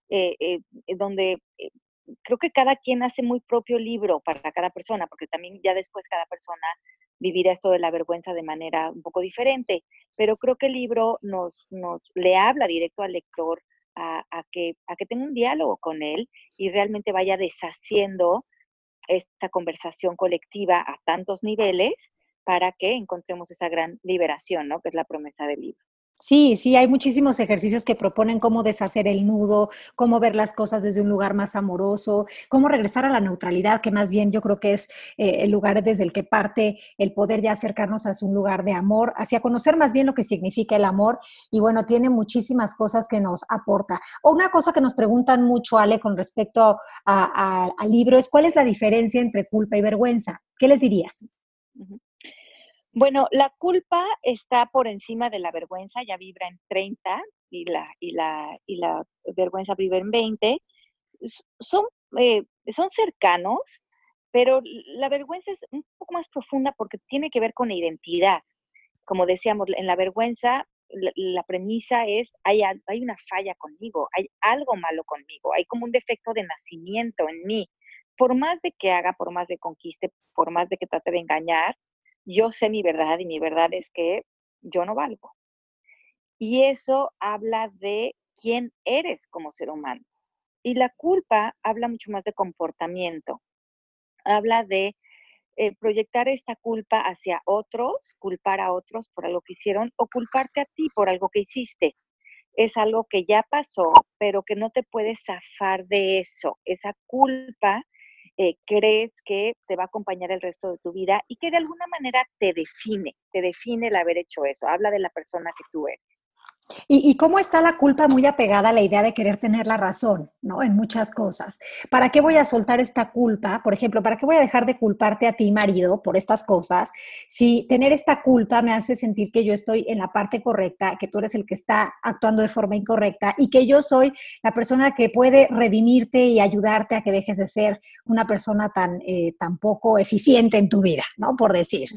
eh, donde creo que cada quien hace muy propio libro para cada persona, porque también ya después cada persona vivir esto de la vergüenza de manera un poco diferente. Pero creo que el libro nos, nos le habla directo al lector a, que, a que tenga un diálogo con él y realmente vaya deshaciendo esta conversación colectiva a tantos niveles para que encontremos esa gran liberación, ¿no? Que es la promesa del libro.
Sí, sí, hay muchísimos ejercicios que proponen cómo deshacer el nudo, cómo ver las cosas desde un lugar más amoroso, cómo regresar a la neutralidad, que más bien yo creo que es eh, el lugar desde el que parte el poder ya acercarnos hacia un lugar de amor, hacia conocer más bien lo que significa el amor. Y bueno, tiene muchísimas cosas que nos aporta. O una cosa que nos preguntan mucho, Ale, con respecto al libro, es cuál es la diferencia entre culpa y vergüenza. ¿Qué les dirías?
Bueno, la culpa está por encima de la vergüenza, ya vibra en 30 y la, y la, y la vergüenza vibra en 20. Son, eh, son cercanos, pero la vergüenza es un poco más profunda porque tiene que ver con la identidad. Como decíamos, en la vergüenza la, premisa es, hay, hay una falla conmigo, hay algo malo conmigo, hay como un defecto de nacimiento en mí. Por más de que haga, por más de conquiste, por más de que trate de engañar, yo sé mi verdad y mi verdad es que yo no valgo. Y eso habla de quién eres como ser humano. Y la culpa habla mucho más de comportamiento. Habla de eh, proyectar esta culpa hacia otros, culpar a otros por algo que hicieron o culparte a ti por algo que hiciste. Es algo que ya pasó, pero que no te puedes zafar de eso. Esa culpa eh, crees que te va a acompañar el resto de tu vida y que de alguna manera te define, te define el haber hecho eso, habla de la persona que tú eres.
Y, cómo está la culpa muy apegada a la idea de querer tener la razón, ¿no? En muchas cosas. ¿Para qué voy a soltar esta culpa? Por ejemplo, ¿para qué voy a dejar de culparte a ti, marido, por estas cosas? Si tener esta culpa me hace sentir que yo estoy en la parte correcta, que tú eres el que está actuando de forma incorrecta y que yo soy la persona que puede redimirte y ayudarte a que dejes de ser una persona tan, eh, tan poco eficiente en tu vida, ¿no? Por decir.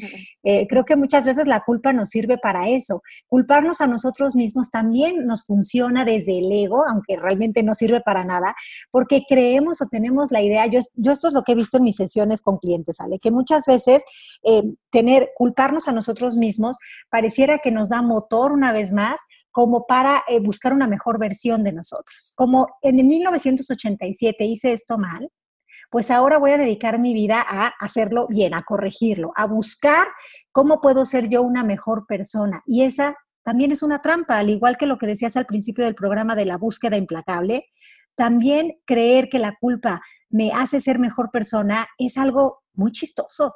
Eh, creo que muchas veces la culpa nos sirve para eso. Culparnos a nosotros mismos también nos funciona desde el ego, aunque realmente no sirve para nada, porque creemos o tenemos la idea, yo, yo esto es lo que he visto en mis sesiones con clientes, Ale, que muchas veces eh, tener, culparnos a nosotros mismos pareciera que nos da motor una vez más como para eh, buscar una mejor versión de nosotros. Como en 1987 hice esto mal, pues ahora voy a dedicar mi vida a hacerlo bien, a corregirlo, a buscar cómo puedo ser yo una mejor persona. Y esa también es una trampa, al igual que lo que decías al principio del programa de la búsqueda implacable. También creer que la culpa me hace ser mejor persona es algo muy chistoso.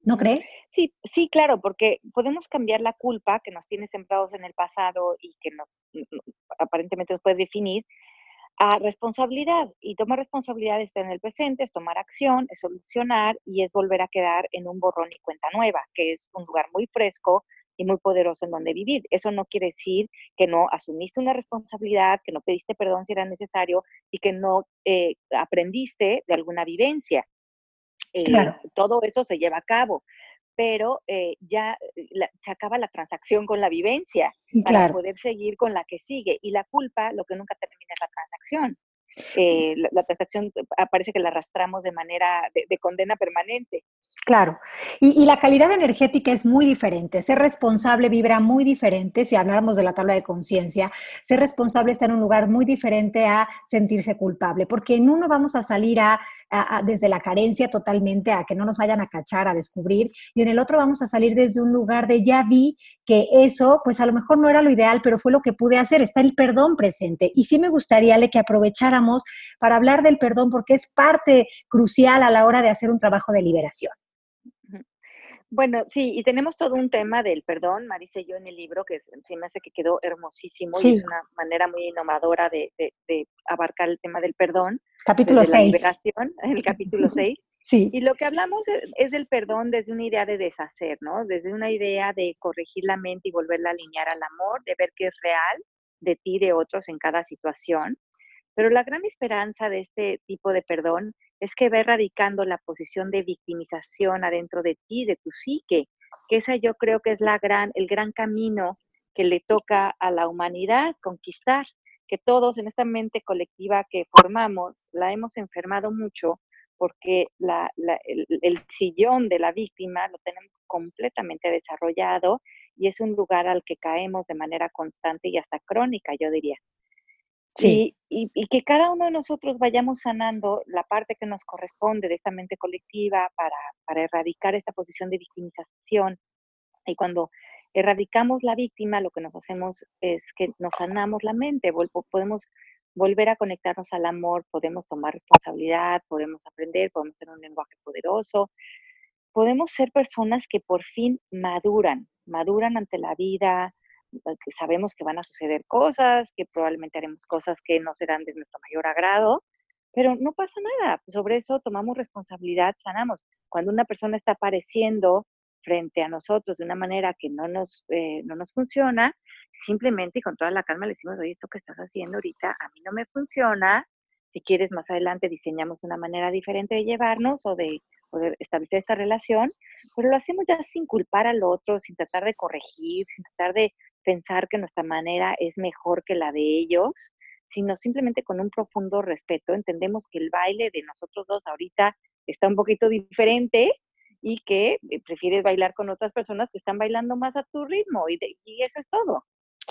¿No crees?
Sí, sí, claro, porque podemos cambiar la culpa que nos tiene sembrados en el pasado y que aparentemente nos puede definir a responsabilidad. Y tomar responsabilidad está en el presente, es tomar acción, es solucionar y es volver a quedar en un borrón y cuenta nueva, que es un lugar muy fresco y muy poderoso en donde vivir. Eso no quiere decir que no asumiste una responsabilidad, que no pediste perdón si era necesario y que no eh, aprendiste de alguna vivencia. Eh, todo eso se lleva a cabo pero eh, ya se acaba la transacción con la vivencia para poder seguir con la que sigue. Y la culpa, lo que nunca termina es la transacción. Eh, la, transacción parece que la arrastramos de manera de condena permanente.
Claro, y, la calidad energética es muy diferente. Ser responsable vibra muy diferente. Si habláramos de la tabla de conciencia, ser responsable está en un lugar muy diferente a sentirse culpable, porque en uno vamos a salir a, desde la carencia totalmente, a que no nos vayan a cachar, a descubrir, y en el otro vamos a salir desde un lugar de ya vi que eso, pues a lo mejor no era lo ideal, pero fue lo que pude hacer. Está el perdón presente. Y sí me gustaría que aprovecháramos para hablar del perdón, porque es parte crucial a la hora de hacer un trabajo de liberación.
Bueno, sí, y tenemos todo un tema del perdón, Marisa y yo en el libro, que se me hace que quedó hermosísimo y es una manera muy innovadora de, abarcar el tema del perdón.
Capítulo 6.
liberación, el capítulo 6.
Sí.
Y lo que hablamos es, es, del perdón desde una idea de deshacer, ¿no? Desde una idea de corregir la mente y volverla a alinear al amor, de ver qué es real de ti, de otros en cada situación. Pero la gran esperanza de este tipo de perdón es que va erradicando la posición de victimización adentro de ti, de tu psique, que esa yo creo que es la gran, el gran camino que le toca a la humanidad conquistar, que todos en esta mente colectiva que formamos la hemos enfermado mucho porque el, el sillón de la víctima lo tenemos completamente desarrollado y es un lugar al que caemos de manera constante y hasta crónica, yo diría. Sí. Y, que cada uno de nosotros vayamos sanando la parte que nos corresponde de esta mente colectiva para, para erradicar esta posición de victimización. Y cuando erradicamos la víctima, lo que nos hacemos es que nos sanamos la mente, podemos volver a conectarnos al amor, podemos tomar responsabilidad, podemos aprender, podemos tener un lenguaje poderoso, podemos ser personas que por fin maduran, maduran ante la vida, que sabemos que van a suceder cosas, que probablemente haremos cosas que no serán de nuestro mayor agrado, pero no pasa nada. Sobre eso tomamos responsabilidad, sanamos. Cuando una persona está apareciendo frente a nosotros de una manera que no nos, eh, no nos funciona, simplemente y con toda la calma le decimos, oye, esto que estás haciendo ahorita a mí no me funciona. Si quieres, más adelante diseñamos una manera diferente de llevarnos o de, o de establecer esta relación, pero lo hacemos ya sin culpar al otro, sin tratar de corregir, sin tratar de pensar que nuestra manera es mejor que la de ellos, sino simplemente con un profundo respeto. Entendemos que el baile de nosotros dos ahorita está un poquito diferente y que eh, prefieres bailar con otras personas que están bailando más a tu ritmo y, y eso es todo.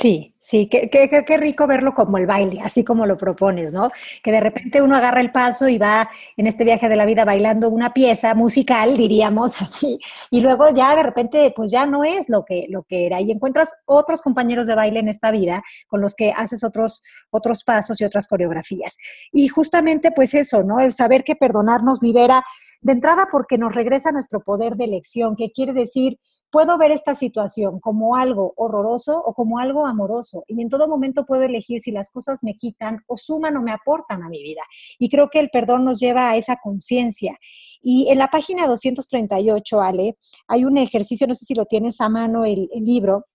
Sí, sí, qué, qué, qué, rico verlo como el baile, así como lo propones, ¿no? Que de repente uno agarra el paso y va en este viaje de la vida bailando una pieza musical, diríamos así, y luego ya de repente, pues ya no es lo que, lo que era. Y encuentras otros compañeros de baile en esta vida con los que haces otros, otros pasos y otras coreografías. Y justamente, pues eso, ¿no? El saber que perdonar nos libera de entrada porque nos regresa nuestro poder de elección, que quiere decir puedo ver esta situación como algo horroroso o como algo amoroso y en todo momento puedo elegir si las cosas me quitan o suman o me aportan a mi vida. Y creo que el perdón nos lleva a esa conciencia. Y en la página 238, Ale, hay un ejercicio, no sé si lo tienes a mano el, el libro,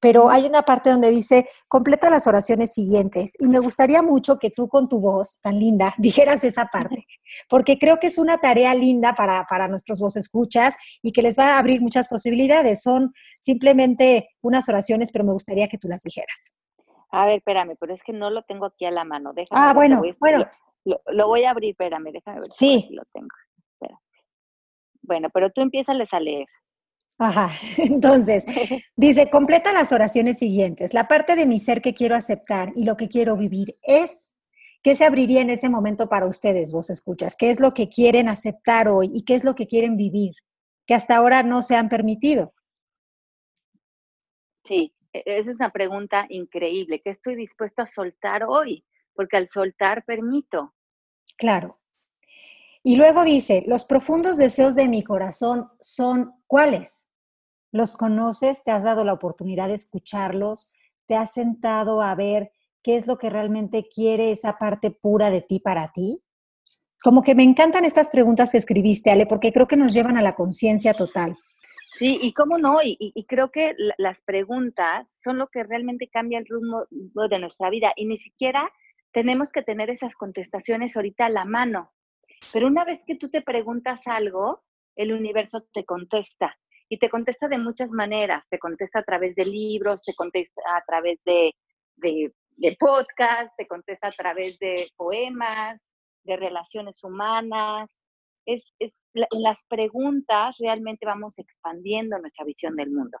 pero hay una parte donde dice, completa las oraciones siguientes. Y me gustaría mucho que tú con tu voz tan linda dijeras esa parte, porque creo que es una tarea linda para, para nuestros voz escuchas y que les va a abrir muchas posibilidades. Son simplemente unas oraciones, pero me gustaría que tú las dijeras.
A ver, espérame, pero es que no lo tengo aquí a la mano.
Déjame ah, bueno, bueno.
Lo, voy a abrir, espérame, déjame ver.
Sí.
lo tengo. Bueno, pero tú empiezas a leer.
Ajá, entonces, dice, completa las oraciones siguientes. La parte de mi ser que quiero aceptar y lo que quiero vivir es, ¿qué se abriría en ese momento para ustedes, vos escuchas? ¿Qué es lo que quieren aceptar hoy y qué es lo que quieren vivir? Que hasta ahora no se han permitido.
Sí, e, esa es una pregunta increíble. ¿Qué estoy dispuesto a soltar hoy? Porque al soltar permito.
Claro. Y luego dice, los profundos deseos de mi corazón son cuáles? ¿Los conoces? ¿Te has dado la oportunidad de escucharlos? ¿Te has sentado a ver qué es lo que realmente quiere esa parte pura de ti para ti? Como que me encantan estas preguntas que escribiste, Ale, porque creo que nos llevan a la conciencia total.
Sí, y cómo no, y, creo que las preguntas son lo que realmente cambia el rumbo de nuestra vida y ni siquiera tenemos que tener esas contestaciones ahorita a la mano. Pero una vez que tú te preguntas algo, el universo te contesta y te contesta de muchas maneras. Te contesta a través de libros, te contesta a través de, de, te contesta a través de poemas, de relaciones humanas. Es, es, en las preguntas realmente vamos expandiendo nuestra visión del mundo.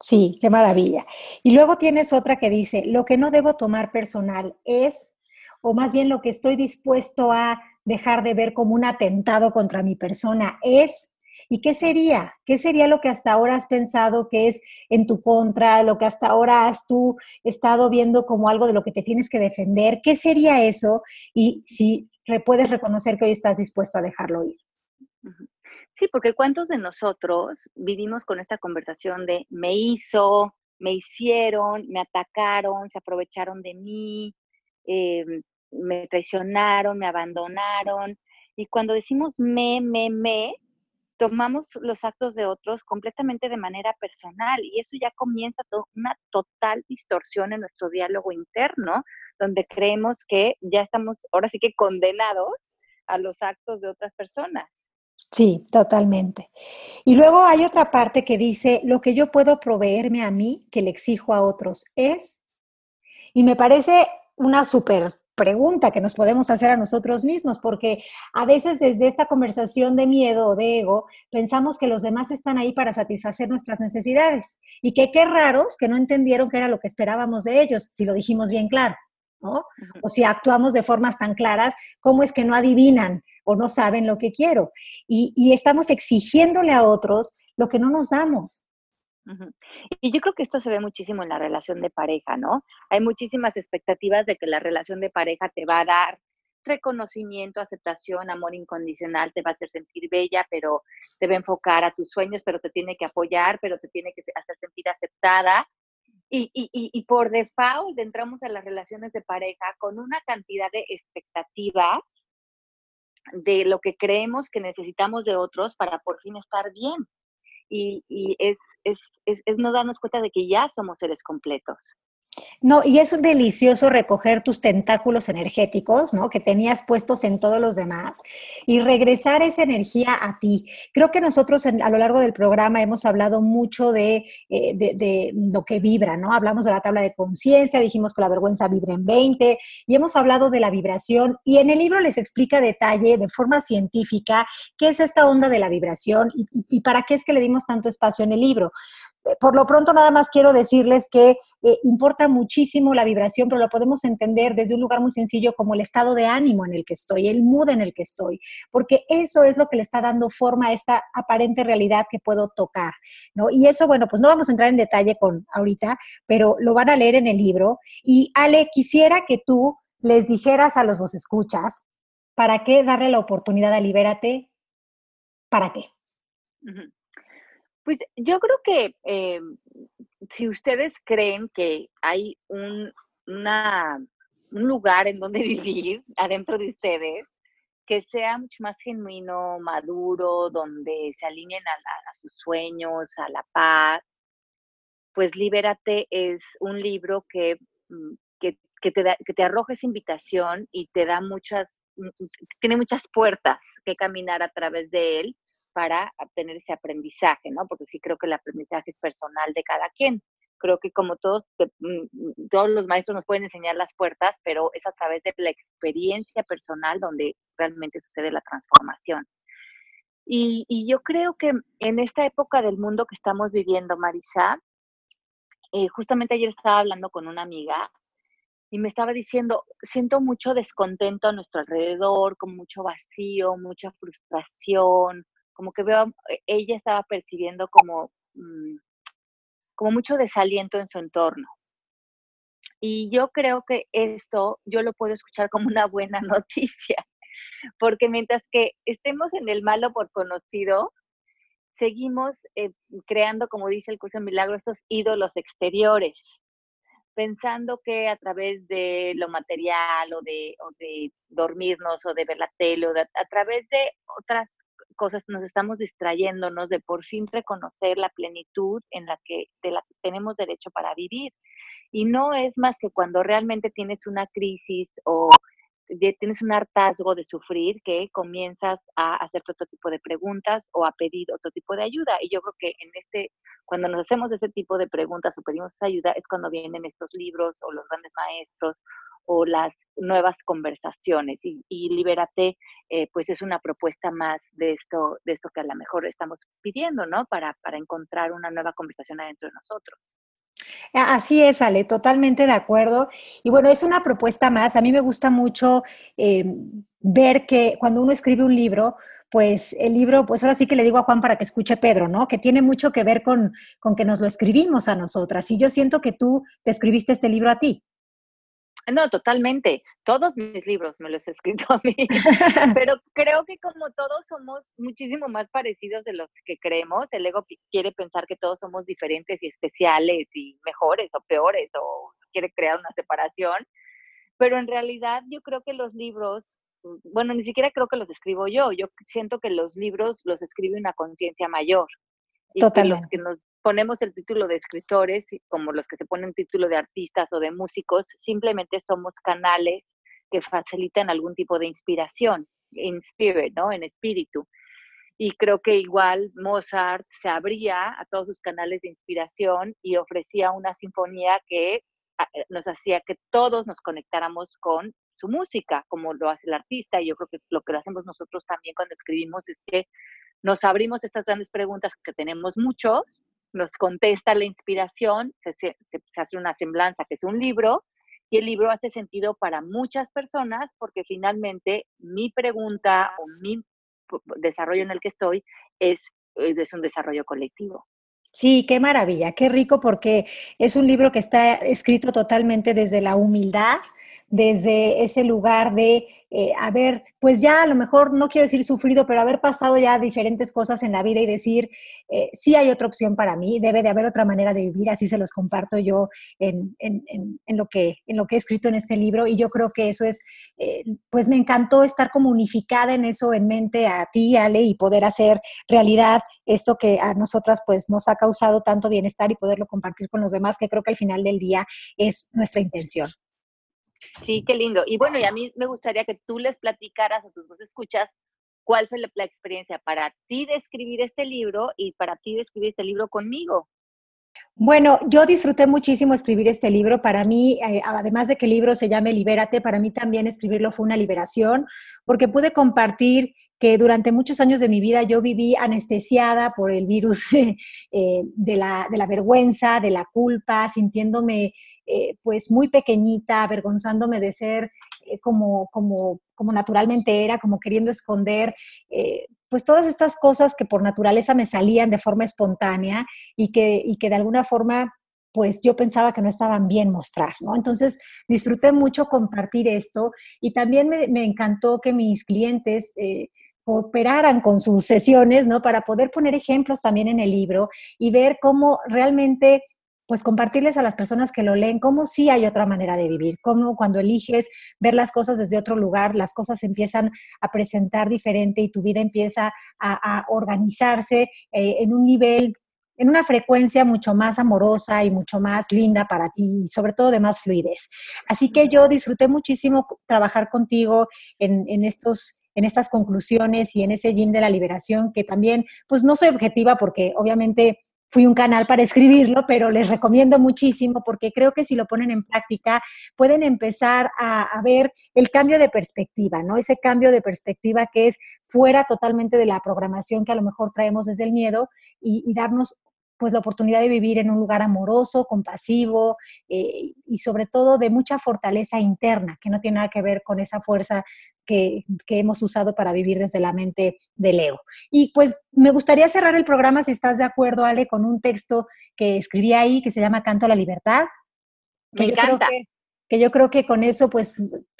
Sí, qué maravilla. Y luego tienes otra que dice, lo que no debo tomar personal es, o más bien lo que estoy dispuesto a dejar de ver como un atentado contra mi persona es, ¿y qué sería? ¿Qué sería lo que hasta ahora has pensado que es en tu contra, lo que hasta ahora has tú estado viendo como algo de lo que te tienes que defender? ¿Qué sería eso? Y si puedes reconocer que hoy estás dispuesto a dejarlo ir.
Sí, porque ¿cuántos de nosotros vivimos con esta conversación de me hizo, me hicieron, me atacaron, se aprovecharon de mí, em, me traicionaron, me abandonaron? Y cuando decimos me, me, me, tomamos los actos de otros completamente de manera personal y eso ya comienza una total distorsión en nuestro diálogo interno, donde creemos que ya estamos ahora sí que condenados a los actos de otras personas.
Sí, totalmente. Y luego hay otra parte que dice, lo que yo puedo proveerme a mí, que le exijo a otros, es, y me parece una súper pregunta que nos podemos hacer a nosotros mismos, porque a veces desde esta conversación de miedo o de ego, pensamos que los demás están ahí para satisfacer nuestras necesidades y que qué raros que no entendieron qué era lo que esperábamos de ellos, si lo dijimos bien claro, ¿no? O si actuamos de formas tan claras, ¿cómo es que no adivinan o no saben lo que quiero. Y, estamos exigiéndole a otros lo que no nos damos.
Y yo creo que esto se ve muchísimo en la relación de pareja, ¿no? Hay muchísimas expectativas de que la relación de pareja te va a dar reconocimiento, aceptación, amor incondicional, te va a hacer sentir bella, pero te va a enfocar a tus sueños, pero te tiene que apoyar, pero te tiene que hacer sentir aceptada. Y, y, y por default entramos a las relaciones de pareja con una cantidad de expectativas de lo que creemos que necesitamos de otros para por fin estar bien. Y, es, es, es, es no darnos cuenta de que ya somos seres completos.
No, y es delicioso recoger tus tentáculos energéticos, ¿no? Que tenías puestos en todos los demás y regresar esa energía a ti. Creo que nosotros a lo largo del programa hemos hablado mucho de, eh, de, lo que vibra, ¿no? Hablamos de la tabla de conciencia, dijimos que la vergüenza vibra en 20 y hemos hablado de la vibración y en el libro les explica detalle, de forma científica, qué es esta onda de la vibración y para qué es que le dimos tanto espacio en el libro por lo pronto nada más quiero decirles que eh, importa muchísimo la vibración, pero lo podemos entender desde un lugar muy sencillo como el estado de ánimo en el que estoy, el mood en el que estoy, porque eso es lo que le está dando forma a esta aparente realidad que puedo tocar, ¿no? Y eso, bueno, pues no vamos a entrar en detalle con ahorita, pero lo van a leer en el libro. Y Ale, quisiera que tú les dijeras a los vos escuchas, ¿para qué darle la oportunidad a Libérate? ¿Para qué?
Pues yo creo que eh, si ustedes creen que hay un, una, un lugar en donde vivir adentro de ustedes, que sea mucho más genuino, maduro, donde se alineen a, sus sueños, a la paz, pues Libérate es un libro que, mm, que, que, te da, que te arroja esa invitación y te da muchas, mm, mm, tiene muchas puertas que caminar a través de él para obtener ese aprendizaje, ¿no? Porque sí creo que el aprendizaje es personal de cada quien. Creo que como todos, mm, mm, todos los maestros nos pueden enseñar las puertas, pero es a través de la experiencia personal donde realmente sucede la transformación. Y, yo creo que en esta época del mundo que estamos viviendo, Marisa, eh, justamente ayer estaba hablando con una amiga y me estaba diciendo, siento mucho descontento a nuestro alrededor, con mucho vacío, mucha frustración, como que veo, eh, ella estaba percibiendo como, mm, como mucho desaliento en su entorno. Y yo creo que esto yo lo puedo escuchar como una buena noticia, porque mientras que estemos en el malo por conocido, seguimos eh, creando, como dice el curso de milagro, estos ídolos exteriores, pensando que a través de lo material o de, o de dormirnos o de ver la tele o a través de otras cosas nos estamos distrayéndonos de por fin reconocer la plenitud en la que, de la que tenemos derecho para vivir. Y no es más que cuando realmente tienes una crisis o tienes un hartazgo de sufrir que comienzas a hacer otro tipo de preguntas o a pedir otro tipo de ayuda. Y yo creo que en este, cuando nos hacemos ese tipo de preguntas o pedimos ayuda, es cuando vienen estos libros o los grandes maestros o las nuevas conversaciones y, Libérate eh, pues es una propuesta más de esto, de esto que a lo mejor estamos pidiendo, ¿no? Para, para encontrar una nueva conversación adentro de nosotros.
Así es, Ale, totalmente de acuerdo. Y bueno, es una propuesta más. A mí me gusta mucho eh, ver que cuando uno escribe un libro, pues el libro, pues ahora sí que le digo a Juan para que escuche Pedro, ¿no? Que tiene mucho que ver con, con que nos lo escribimos a nosotras. Y yo siento que tú te escribiste este libro a ti.
No, totalmente. Todos mis libros me los he escrito a mí. Pero creo que como todos somos muchísimo más parecidos de los que creemos, el ego quiere pensar que todos somos diferentes y especiales y mejores o peores o quiere crear una separación. Pero en realidad yo creo que los libros, bueno, ni siquiera creo que los escribo yo. Yo siento que los libros los escribe una conciencia mayor. Y los que nos ponemos el título de escritores, como los que se ponen título de artistas o de músicos, simplemente somos canales que facilitan algún tipo de inspiración, in spirit, ¿no? En espíritu. Y creo que igual Mozart se abría a todos sus canales de inspiración y ofrecía una sinfonía que ah, eh, nos hacía que todos nos conectáramos con su música, como lo hace el artista. Y yo creo que lo que hacemos nosotros también cuando escribimos es que nos abrimos estas grandes preguntas que tenemos muchos nos contesta la inspiración, se, hace una semblanza que es un libro, y el libro hace sentido para muchas personas porque finalmente mi pregunta o mi desarrollo en el que estoy es, es un desarrollo colectivo.
Sí, qué maravilla, qué rico porque es un libro que está escrito totalmente desde la humildad, desde ese lugar de eh, haber, pues ya a lo mejor, no quiero decir sufrido, pero haber pasado ya diferentes cosas en la vida y decir, eh, sí hay otra opción para mí, debe de haber otra manera de vivir, así se los comparto yo en, lo, que, en lo que he escrito en este libro y yo creo que eso es, eh, pues me encantó estar como unificada en eso en mente a ti, Ale, y poder hacer realidad esto que a nosotras pues nos ha causado tanto bienestar y poderlo compartir con los demás, que creo que al final del día es nuestra intención.
Sí, qué lindo. Y bueno, y a mí me gustaría que tú les platicaras a tus dos escuchas cuál fue la, experiencia para ti de escribir este libro y para ti de escribir este libro conmigo.
Bueno, yo disfruté muchísimo escribir este libro. Para mí, eh, además de que el libro se llame Libérate, para mí también escribirlo fue una liberación, porque pude compartir que durante muchos años de mi vida yo viví anestesiada por el virus eh, de, la, de, la, vergüenza, de la culpa, sintiéndome eh, pues muy pequeñita, avergonzándome de ser como, como, como naturalmente era, como queriendo esconder pues todas estas cosas que por naturaleza me salían de forma espontánea y que, y que de alguna forma pues yo pensaba que no estaban bien mostrar, ¿no? Entonces disfruté mucho compartir esto y también me, encantó que mis clientes eh, cooperaran con sus sesiones, ¿no? Para poder poner ejemplos también en el libro y ver cómo realmente pues compartirles a las personas que lo leen cómo sí hay otra manera de vivir, cómo cuando eliges ver las cosas desde otro lugar, las cosas empiezan a presentar diferente y tu vida empieza a, organizarse eh, en un nivel, en una frecuencia mucho más amorosa y mucho más linda para ti y sobre todo de más fluidez. Así que yo disfruté muchísimo trabajar contigo en, en estos en estas conclusiones y en ese gym de la liberación, que también, pues no soy objetiva porque obviamente fui un canal para escribirlo, pero les recomiendo muchísimo porque creo que si lo ponen en práctica pueden empezar a, ver el cambio de perspectiva, ¿no? Ese cambio de perspectiva que es fuera totalmente de la programación que a lo mejor traemos desde el miedo y, darnos pues la oportunidad de vivir en un lugar amoroso, compasivo eh, y sobre todo de mucha fortaleza interna, que no tiene nada que ver con esa fuerza que, que, hemos usado para vivir desde la mente del ego. Y pues me gustaría cerrar el programa, si estás de acuerdo, Ale, con un texto que escribí ahí que se llama Canto a la Libertad.
me encanta.
que yo creo que con eso, pues,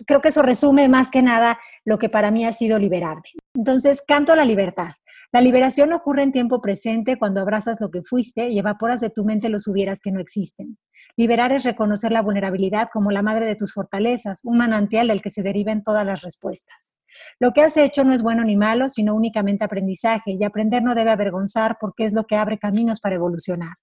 creo que eso resume más que nada lo que para mí ha sido liberarme. Entonces, canto a la libertad. La liberación ocurre en tiempo presente cuando abrazas lo que fuiste y evaporas de tu mente los hubieras que no existen. Liberar es reconocer la vulnerabilidad como la madre de tus fortalezas, un manantial del que se deriven todas las respuestas. Lo que has hecho no es bueno ni malo, sino únicamente aprendizaje, y aprender no debe avergonzar porque es lo que abre caminos para evolucionar.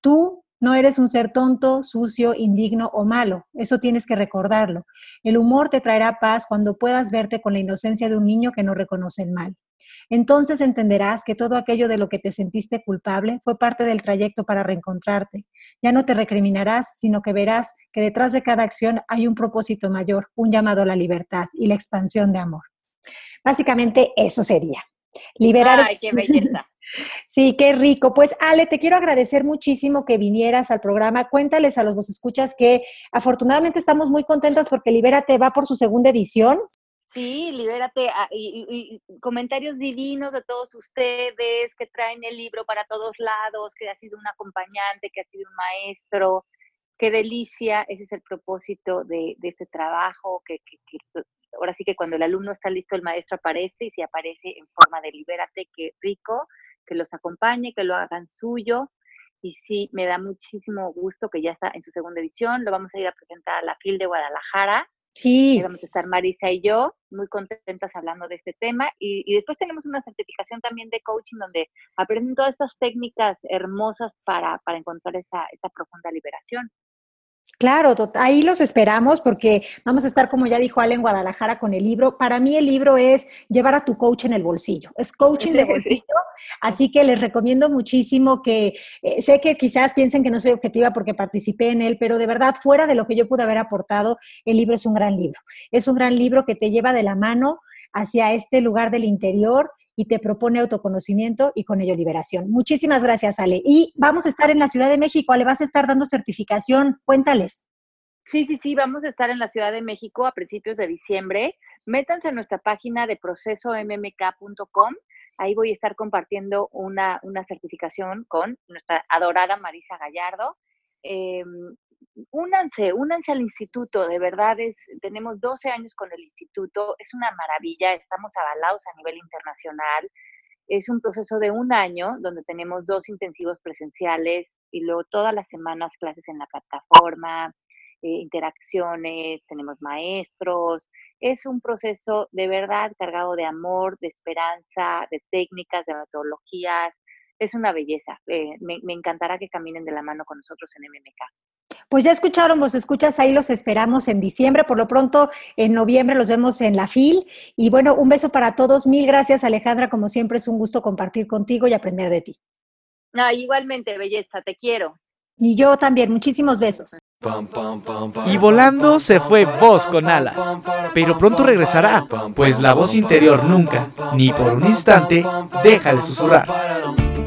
Tú no eres un ser tonto, sucio, indigno o malo. Eso tienes que recordarlo. El humor te traerá paz cuando puedas verte con la inocencia de un niño que no reconoce el mal. Entonces entenderás que todo aquello de lo que te sentiste culpable fue parte del trayecto para reencontrarte. Ya no te recriminarás, sino que verás que detrás de cada acción hay un propósito mayor, un llamado a la libertad y la expansión de amor. Básicamente eso sería. Liberar.
Ay, qué belleza.
Sí, qué rico. Pues Ale, te quiero agradecer muchísimo que vinieras al programa. Cuéntales a los vos escuchas que afortunadamente estamos muy contentas porque Libérate va por su segunda edición.
Sí, libérate. Ah, y, comentarios divinos de todos ustedes que traen el libro para todos lados, que ha sido un acompañante, que ha sido un maestro. Qué delicia, ese es el propósito de, este trabajo, que, ahora sí que cuando el alumno está listo, el maestro aparece y si aparece en forma de libérate, qué rico, que los acompañe, que lo hagan suyo. Y sí, me da muchísimo gusto que ya está en su segunda edición. Lo vamos a ir a presentar a la FIL de Guadalajara
Sí.
vamos a estar Marisa y yo muy contentas hablando de este tema. Y, después tenemos una certificación también de coaching donde aprenden todas estas técnicas hermosas para, para encontrar esa, esa profunda liberación.
Claro, ahí los esperamos porque vamos a estar, como ya dijo Ale, en Guadalajara con el libro. Para mí el libro es llevar a tu coach en el bolsillo, es coaching de bolsillo, así que les recomiendo muchísimo que eh, sé que quizás piensen que no soy objetiva porque participé en él, pero de verdad, fuera de lo que yo pude haber aportado, el libro es un gran libro. Es un gran libro que te lleva de la mano hacia este lugar del interior y te propone autoconocimiento y con ello liberación. Muchísimas gracias, Ale. Y vamos a estar en la Ciudad de México, Ale, vas a estar dando certificación. Cuéntales.
Sí, sí, sí, vamos a estar en la Ciudad de México a principios de diciembre. Métanse a nuestra página de procesommk.com. Ahí voy a estar compartiendo una, una certificación con nuestra adorada Marisa Gallardo. Eh, únanse, únanse al instituto, de verdad es, tenemos 12 años con el instituto, es una maravilla, estamos avalados a nivel internacional, es un proceso de un año donde tenemos dos intensivos presenciales y luego todas las semanas clases en la plataforma, eh, interacciones, tenemos maestros, es un proceso de verdad cargado de amor, de esperanza, de técnicas, de metodologías, es una belleza. Eh, me, me encantará que caminen de la mano con nosotros en MMK.
Pues ya escucharon, vos escuchas, ahí los esperamos en diciembre, por lo pronto en noviembre los vemos en la FIL. Y bueno, un beso para todos, mil gracias Alejandra, como siempre es un gusto compartir contigo y aprender de ti.
No, igualmente, belleza, te quiero.
Y yo también, muchísimos besos.
Y volando se fue voz con alas, pero pronto regresará, pues la voz interior nunca, ni por un instante, deja de susurrar.